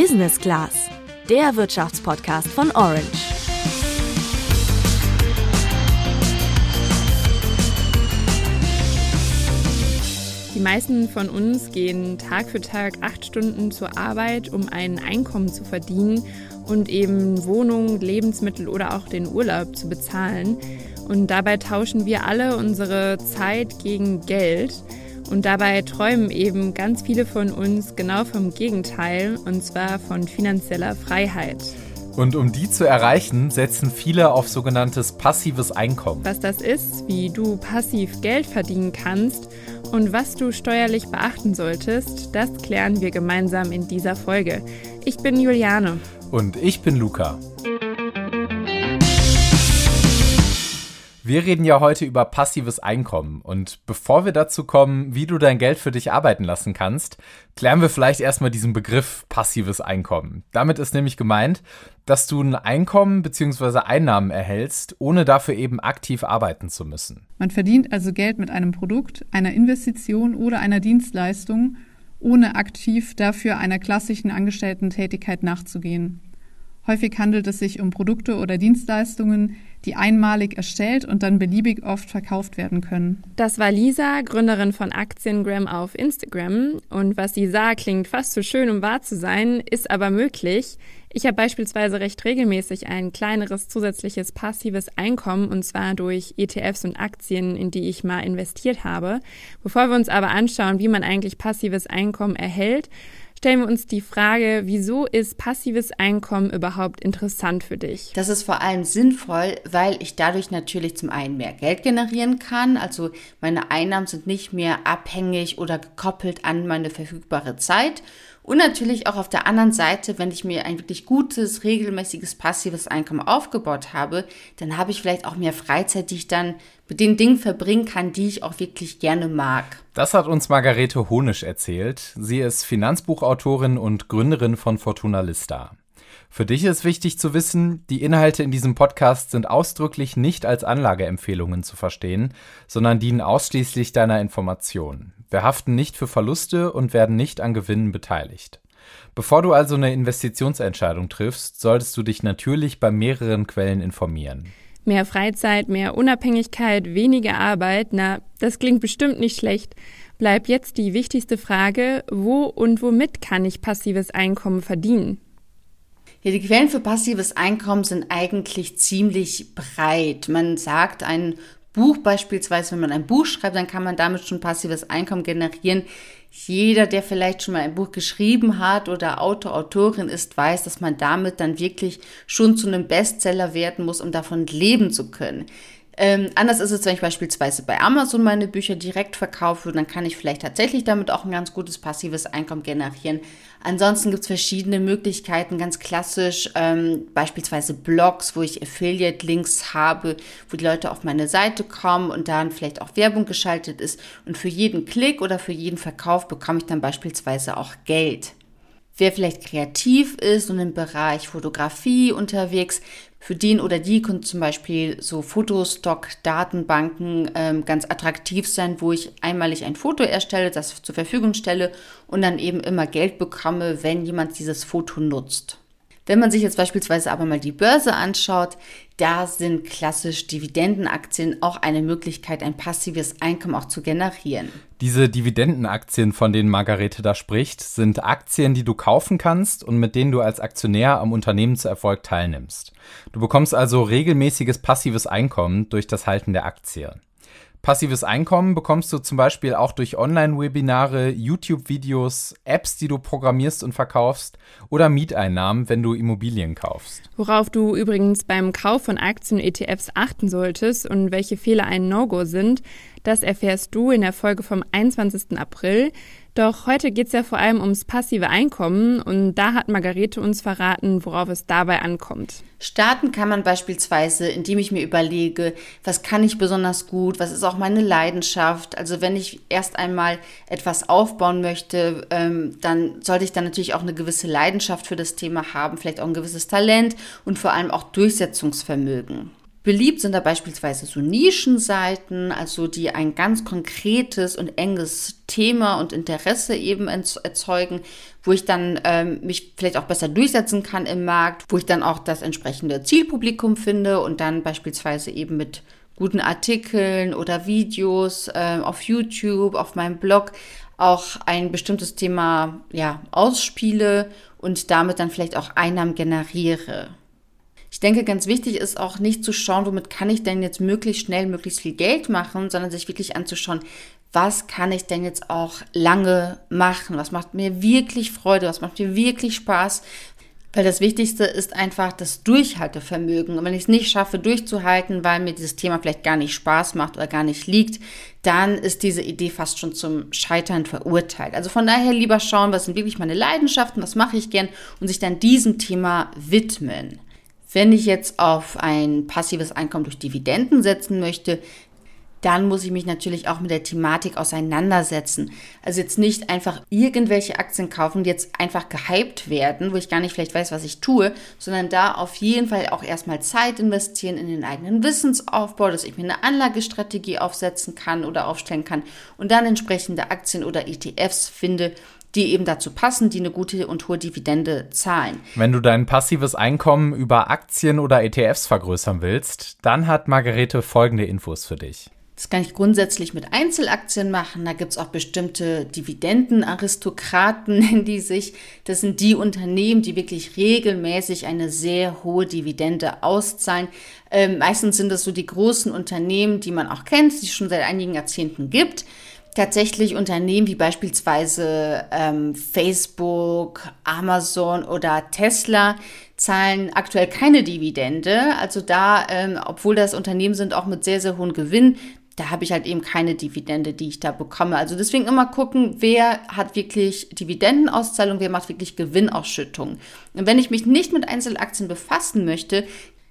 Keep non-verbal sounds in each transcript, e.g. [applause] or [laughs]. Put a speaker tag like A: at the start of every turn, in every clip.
A: Business Class, der Wirtschaftspodcast von Orange.
B: Die meisten von uns gehen Tag für Tag acht Stunden zur Arbeit, um ein Einkommen zu verdienen und eben Wohnung, Lebensmittel oder auch den Urlaub zu bezahlen. Und dabei tauschen wir alle unsere Zeit gegen Geld. Und dabei träumen eben ganz viele von uns genau vom Gegenteil, und zwar von finanzieller Freiheit.
C: Und um die zu erreichen, setzen viele auf sogenanntes passives Einkommen.
B: Was das ist, wie du passiv Geld verdienen kannst und was du steuerlich beachten solltest, das klären wir gemeinsam in dieser Folge. Ich bin Juliane.
C: Und ich bin Luca. Wir reden ja heute über passives Einkommen und bevor wir dazu kommen, wie du dein Geld für dich arbeiten lassen kannst, klären wir vielleicht erstmal diesen Begriff passives Einkommen. Damit ist nämlich gemeint, dass du ein Einkommen bzw. Einnahmen erhältst, ohne dafür eben aktiv arbeiten zu müssen.
D: Man verdient also Geld mit einem Produkt, einer Investition oder einer Dienstleistung, ohne aktiv dafür einer klassischen Angestellten-Tätigkeit nachzugehen. Häufig handelt es sich um Produkte oder Dienstleistungen, die einmalig erstellt und dann beliebig oft verkauft werden können.
B: Das war Lisa, Gründerin von Aktiengram auf Instagram. Und was sie sah, klingt fast zu schön, um wahr zu sein, ist aber möglich. Ich habe beispielsweise recht regelmäßig ein kleineres zusätzliches passives Einkommen und zwar durch ETFs und Aktien, in die ich mal investiert habe. Bevor wir uns aber anschauen, wie man eigentlich passives Einkommen erhält, stellen wir uns die Frage, wieso ist passives Einkommen überhaupt interessant für dich?
E: Das ist vor allem sinnvoll, weil ich dadurch natürlich zum einen mehr Geld generieren kann. Also meine Einnahmen sind nicht mehr abhängig oder gekoppelt an meine verfügbare Zeit. Und natürlich auch auf der anderen Seite, wenn ich mir ein wirklich gutes, regelmäßiges, passives Einkommen aufgebaut habe, dann habe ich vielleicht auch mehr Freizeit, die ich dann mit den Dingen verbringen kann, die ich auch wirklich gerne mag.
C: Das hat uns Margarete Honisch erzählt. Sie ist Finanzbuchautorin und Gründerin von Fortuna Lista. Für dich ist wichtig zu wissen, die Inhalte in diesem Podcast sind ausdrücklich nicht als Anlageempfehlungen zu verstehen, sondern dienen ausschließlich deiner Information. Wir haften nicht für Verluste und werden nicht an Gewinnen beteiligt. Bevor du also eine Investitionsentscheidung triffst, solltest du dich natürlich bei mehreren Quellen informieren.
B: Mehr Freizeit, mehr Unabhängigkeit, weniger Arbeit, na, das klingt bestimmt nicht schlecht. Bleibt jetzt die wichtigste Frage, wo und womit kann ich passives Einkommen verdienen?
E: Ja, die Quellen für passives Einkommen sind eigentlich ziemlich breit. Man sagt, ein Buch beispielsweise, wenn man ein Buch schreibt, dann kann man damit schon passives Einkommen generieren. Jeder, der vielleicht schon mal ein Buch geschrieben hat oder Autor, Autorin ist, weiß, dass man damit dann wirklich schon zu einem Bestseller werden muss, um davon leben zu können. Ähm, anders ist es, wenn ich beispielsweise bei Amazon meine Bücher direkt verkaufe, dann kann ich vielleicht tatsächlich damit auch ein ganz gutes passives Einkommen generieren. Ansonsten gibt es verschiedene Möglichkeiten, ganz klassisch, ähm, beispielsweise Blogs, wo ich Affiliate-Links habe, wo die Leute auf meine Seite kommen und dann vielleicht auch Werbung geschaltet ist. Und für jeden Klick oder für jeden Verkauf bekomme ich dann beispielsweise auch Geld. Wer vielleicht kreativ ist und im Bereich Fotografie unterwegs, für den oder die können zum Beispiel so Fotostock-Datenbanken ähm, ganz attraktiv sein, wo ich einmalig ein Foto erstelle, das zur Verfügung stelle und dann eben immer Geld bekomme, wenn jemand dieses Foto nutzt. Wenn man sich jetzt beispielsweise aber mal die Börse anschaut, da sind klassisch Dividendenaktien auch eine Möglichkeit, ein passives Einkommen auch zu generieren.
C: Diese Dividendenaktien, von denen Margarete da spricht, sind Aktien, die du kaufen kannst und mit denen du als Aktionär am Unternehmenserfolg teilnimmst. Du bekommst also regelmäßiges passives Einkommen durch das Halten der Aktie. Passives Einkommen bekommst du zum Beispiel auch durch Online-Webinare, YouTube-Videos, Apps, die du programmierst und verkaufst oder Mieteinnahmen, wenn du Immobilien kaufst.
B: Worauf du übrigens beim Kauf von Aktien und ETFs achten solltest und welche Fehler ein No-Go sind, das erfährst du in der Folge vom 21. April. Doch heute geht es ja vor allem ums passive Einkommen und da hat Margarete uns verraten, worauf es dabei ankommt.
E: Starten kann man beispielsweise, indem ich mir überlege, was kann ich besonders gut, was ist auch meine Leidenschaft. Also wenn ich erst einmal etwas aufbauen möchte, ähm, dann sollte ich dann natürlich auch eine gewisse Leidenschaft für das Thema haben, vielleicht auch ein gewisses Talent und vor allem auch Durchsetzungsvermögen. Beliebt sind da beispielsweise so Nischenseiten, also die ein ganz konkretes und enges Thema und Interesse eben erzeugen, wo ich dann ähm, mich vielleicht auch besser durchsetzen kann im Markt, wo ich dann auch das entsprechende Zielpublikum finde und dann beispielsweise eben mit guten Artikeln oder Videos äh, auf YouTube, auf meinem Blog auch ein bestimmtes Thema ja, ausspiele und damit dann vielleicht auch Einnahmen generiere. Ich denke, ganz wichtig ist auch nicht zu schauen, womit kann ich denn jetzt möglichst schnell möglichst viel Geld machen, sondern sich wirklich anzuschauen, was kann ich denn jetzt auch lange machen? Was macht mir wirklich Freude? Was macht mir wirklich Spaß? Weil das Wichtigste ist einfach das Durchhaltevermögen. Und wenn ich es nicht schaffe, durchzuhalten, weil mir dieses Thema vielleicht gar nicht Spaß macht oder gar nicht liegt, dann ist diese Idee fast schon zum Scheitern verurteilt. Also von daher lieber schauen, was sind wirklich meine Leidenschaften, was mache ich gern und sich dann diesem Thema widmen. Wenn ich jetzt auf ein passives Einkommen durch Dividenden setzen möchte, dann muss ich mich natürlich auch mit der Thematik auseinandersetzen. Also jetzt nicht einfach irgendwelche Aktien kaufen, die jetzt einfach gehypt werden, wo ich gar nicht vielleicht weiß, was ich tue, sondern da auf jeden Fall auch erstmal Zeit investieren in den eigenen Wissensaufbau, dass ich mir eine Anlagestrategie aufsetzen kann oder aufstellen kann und dann entsprechende Aktien oder ETFs finde, die eben dazu passen, die eine gute und hohe Dividende zahlen.
C: Wenn du dein passives Einkommen über Aktien oder ETFs vergrößern willst, dann hat Margarete folgende Infos für dich.
E: Das kann ich grundsätzlich mit Einzelaktien machen. Da gibt es auch bestimmte Dividendenaristokraten, [laughs] nennen die sich. Das sind die Unternehmen, die wirklich regelmäßig eine sehr hohe Dividende auszahlen. Ähm, meistens sind das so die großen Unternehmen, die man auch kennt, die es schon seit einigen Jahrzehnten gibt tatsächlich Unternehmen wie beispielsweise ähm, Facebook, Amazon oder Tesla zahlen aktuell keine Dividende. Also da, ähm, obwohl das Unternehmen sind, auch mit sehr, sehr hohen Gewinn, da habe ich halt eben keine Dividende, die ich da bekomme. Also deswegen immer gucken, wer hat wirklich Dividendenauszahlung, wer macht wirklich Gewinnausschüttung. Und wenn ich mich nicht mit Einzelaktien befassen möchte,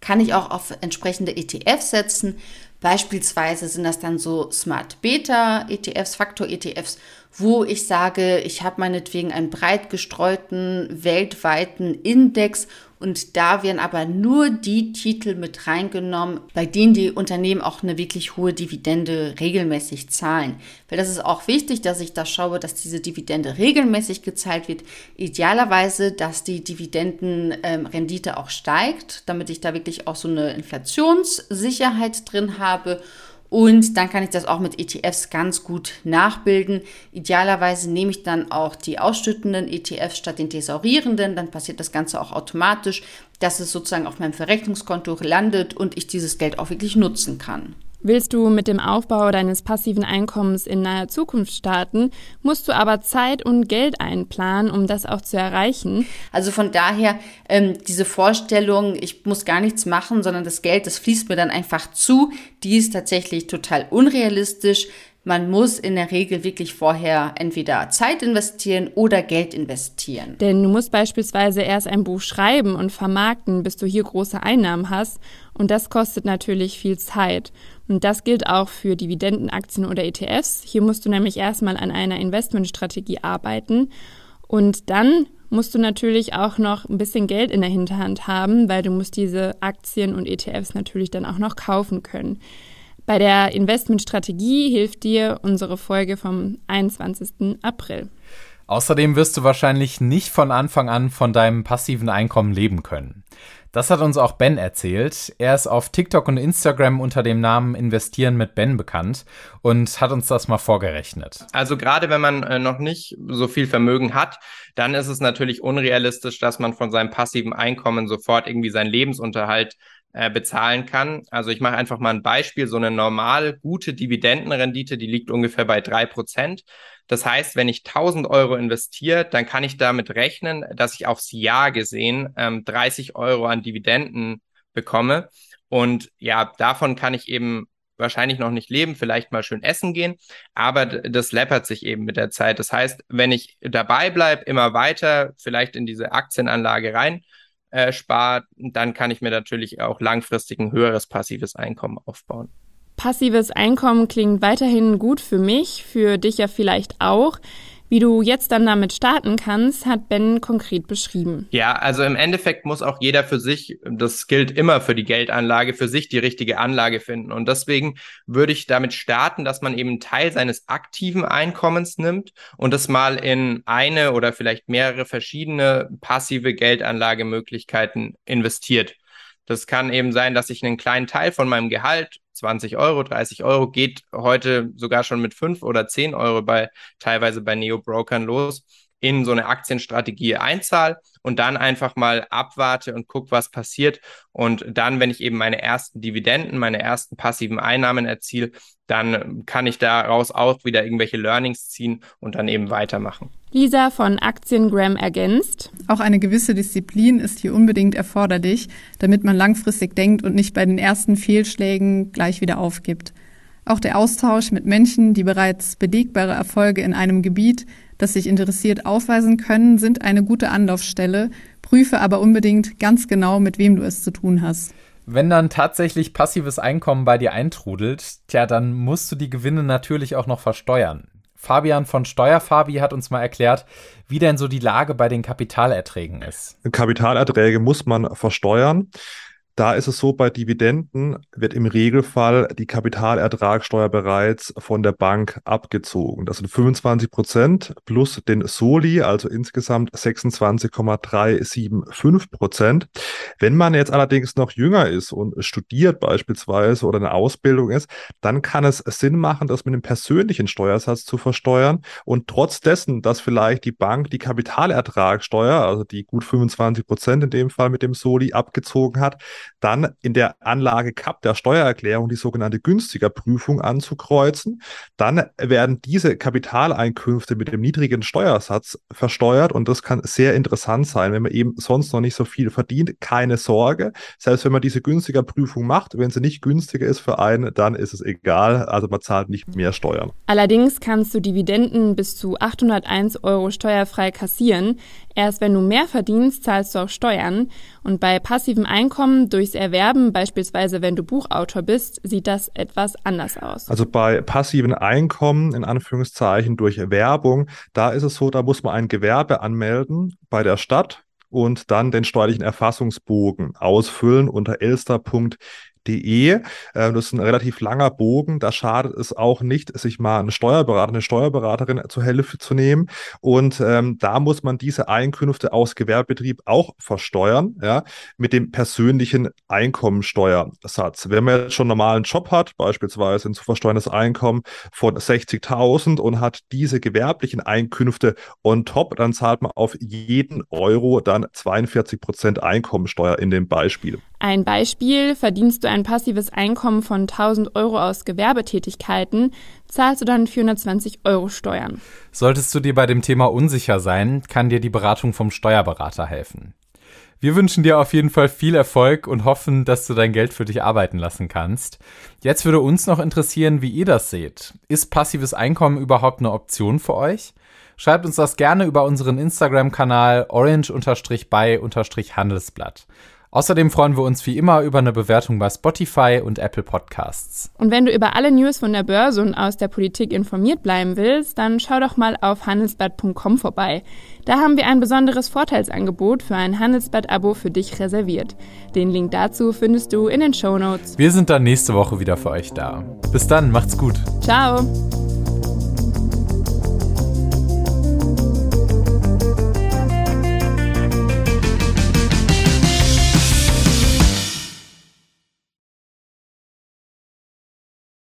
E: kann ich auch auf entsprechende ETFs setzen. Beispielsweise sind das dann so Smart Beta ETFs, Faktor ETFs, wo ich sage, ich habe meinetwegen einen breit gestreuten weltweiten Index und da werden aber nur die Titel mit reingenommen, bei denen die Unternehmen auch eine wirklich hohe Dividende regelmäßig zahlen. Weil das ist auch wichtig, dass ich da schaue, dass diese Dividende regelmäßig gezahlt wird. Idealerweise, dass die Dividendenrendite ähm, auch steigt, damit ich da wirklich auch so eine Inflationssicherheit drin habe und dann kann ich das auch mit ETFs ganz gut nachbilden. Idealerweise nehme ich dann auch die ausschüttenden ETFs statt den thesaurierenden. Dann passiert das Ganze auch automatisch, dass es sozusagen auf meinem Verrechnungskonto landet und ich dieses Geld auch wirklich nutzen kann.
B: Willst du mit dem Aufbau deines passiven Einkommens in naher Zukunft starten, musst du aber Zeit und Geld einplanen, um das auch zu erreichen.
E: Also von daher ähm, diese Vorstellung, ich muss gar nichts machen, sondern das Geld, das fließt mir dann einfach zu, die ist tatsächlich total unrealistisch. Man muss in der Regel wirklich vorher entweder Zeit investieren oder Geld investieren.
B: Denn du musst beispielsweise erst ein Buch schreiben und vermarkten, bis du hier große Einnahmen hast. Und das kostet natürlich viel Zeit. Und das gilt auch für Dividendenaktien oder ETFs. Hier musst du nämlich erstmal an einer Investmentstrategie arbeiten. Und dann musst du natürlich auch noch ein bisschen Geld in der Hinterhand haben, weil du musst diese Aktien und ETFs natürlich dann auch noch kaufen können. Bei der Investmentstrategie hilft dir unsere Folge vom 21. April.
C: Außerdem wirst du wahrscheinlich nicht von Anfang an von deinem passiven Einkommen leben können. Das hat uns auch Ben erzählt. Er ist auf TikTok und Instagram unter dem Namen Investieren mit Ben bekannt und hat uns das mal vorgerechnet.
F: Also gerade wenn man äh, noch nicht so viel Vermögen hat, dann ist es natürlich unrealistisch, dass man von seinem passiven Einkommen sofort irgendwie seinen Lebensunterhalt äh, bezahlen kann. Also ich mache einfach mal ein Beispiel. So eine normal gute Dividendenrendite, die liegt ungefähr bei drei Prozent. Das heißt, wenn ich 1000 Euro investiere, dann kann ich damit rechnen, dass ich aufs Jahr gesehen ähm, 30 Euro an Dividenden bekomme. Und ja, davon kann ich eben wahrscheinlich noch nicht leben, vielleicht mal schön essen gehen, aber das läppert sich eben mit der Zeit. Das heißt, wenn ich dabei bleibe, immer weiter vielleicht in diese Aktienanlage rein äh, spare, dann kann ich mir natürlich auch langfristig ein höheres passives Einkommen aufbauen.
B: Passives Einkommen klingt weiterhin gut für mich, für dich ja vielleicht auch. Wie du jetzt dann damit starten kannst, hat Ben konkret beschrieben.
F: Ja, also im Endeffekt muss auch jeder für sich, das gilt immer für die Geldanlage, für sich die richtige Anlage finden. Und deswegen würde ich damit starten, dass man eben Teil seines aktiven Einkommens nimmt und das mal in eine oder vielleicht mehrere verschiedene passive Geldanlagemöglichkeiten investiert. Das kann eben sein, dass ich einen kleinen Teil von meinem Gehalt 20 Euro, 30 Euro, geht heute sogar schon mit 5 oder 10 Euro bei teilweise bei Neo-Brokern los, in so eine Aktienstrategie einzahl und dann einfach mal abwarte und guck, was passiert. Und dann, wenn ich eben meine ersten Dividenden, meine ersten passiven Einnahmen erziele, dann kann ich daraus auch wieder irgendwelche Learnings ziehen und dann eben weitermachen.
B: Lisa von Aktiengram ergänzt.
D: Auch eine gewisse Disziplin ist hier unbedingt erforderlich, damit man langfristig denkt und nicht bei den ersten Fehlschlägen gleich wieder aufgibt. Auch der Austausch mit Menschen, die bereits belegbare Erfolge in einem Gebiet, das sich interessiert, aufweisen können, sind eine gute Anlaufstelle. Prüfe aber unbedingt ganz genau, mit wem du es zu tun hast.
C: Wenn dann tatsächlich passives Einkommen bei dir eintrudelt, tja, dann musst du die Gewinne natürlich auch noch versteuern. Fabian von Steuerfabi hat uns mal erklärt, wie denn so die Lage bei den Kapitalerträgen ist.
G: Kapitalerträge muss man versteuern. Da ist es so, bei Dividenden wird im Regelfall die Kapitalertragssteuer bereits von der Bank abgezogen. Das sind 25 Prozent plus den Soli, also insgesamt 26,375 Prozent. Wenn man jetzt allerdings noch jünger ist und studiert beispielsweise oder eine Ausbildung ist, dann kann es Sinn machen, das mit einem persönlichen Steuersatz zu versteuern. Und trotz dessen, dass vielleicht die Bank die Kapitalertragssteuer, also die gut 25 Prozent in dem Fall mit dem Soli abgezogen hat, dann in der Anlage CAP der Steuererklärung die sogenannte günstiger Prüfung anzukreuzen. Dann werden diese Kapitaleinkünfte mit dem niedrigen Steuersatz versteuert und das kann sehr interessant sein, wenn man eben sonst noch nicht so viel verdient. Keine Sorge, selbst wenn man diese günstiger Prüfung macht, wenn sie nicht günstiger ist für einen, dann ist es egal, also man zahlt nicht mehr Steuern.
B: Allerdings kannst du Dividenden bis zu 801 Euro steuerfrei kassieren. Erst wenn du mehr verdienst, zahlst du auch Steuern. Und bei passivem Einkommen durchs Erwerben, beispielsweise wenn du Buchautor bist, sieht das etwas anders aus.
G: Also bei passiven Einkommen, in Anführungszeichen durch Werbung, da ist es so, da muss man ein Gewerbe anmelden bei der Stadt und dann den steuerlichen Erfassungsbogen ausfüllen unter elster.de De. Äh, das ist ein relativ langer Bogen. Da schadet es auch nicht, sich mal einen Steuerberater, eine Steuerberaterin zur Hilfe zu nehmen. Und ähm, da muss man diese Einkünfte aus Gewerbebetrieb auch versteuern, ja, mit dem persönlichen Einkommensteuersatz. Wenn man jetzt schon einen normalen Job hat, beispielsweise ein zu versteuerndes Einkommen von 60.000 und hat diese gewerblichen Einkünfte on top, dann zahlt man auf jeden Euro dann 42 Prozent Einkommensteuer in dem Beispiel.
B: Ein Beispiel, verdienst du ein passives Einkommen von 1000 Euro aus Gewerbetätigkeiten, zahlst du dann 420 Euro Steuern.
C: Solltest du dir bei dem Thema unsicher sein, kann dir die Beratung vom Steuerberater helfen. Wir wünschen dir auf jeden Fall viel Erfolg und hoffen, dass du dein Geld für dich arbeiten lassen kannst. Jetzt würde uns noch interessieren, wie ihr das seht. Ist passives Einkommen überhaupt eine Option für euch? Schreibt uns das gerne über unseren Instagram-Kanal orange-by-handelsblatt. Außerdem freuen wir uns wie immer über eine Bewertung bei Spotify und Apple Podcasts.
B: Und wenn du über alle News von der Börse und aus der Politik informiert bleiben willst, dann schau doch mal auf handelsblatt.com vorbei. Da haben wir ein besonderes Vorteilsangebot für ein Handelsblatt-Abo für dich reserviert. Den Link dazu findest du in den Show Notes.
C: Wir sind dann nächste Woche wieder für euch da. Bis dann, macht's gut.
B: Ciao.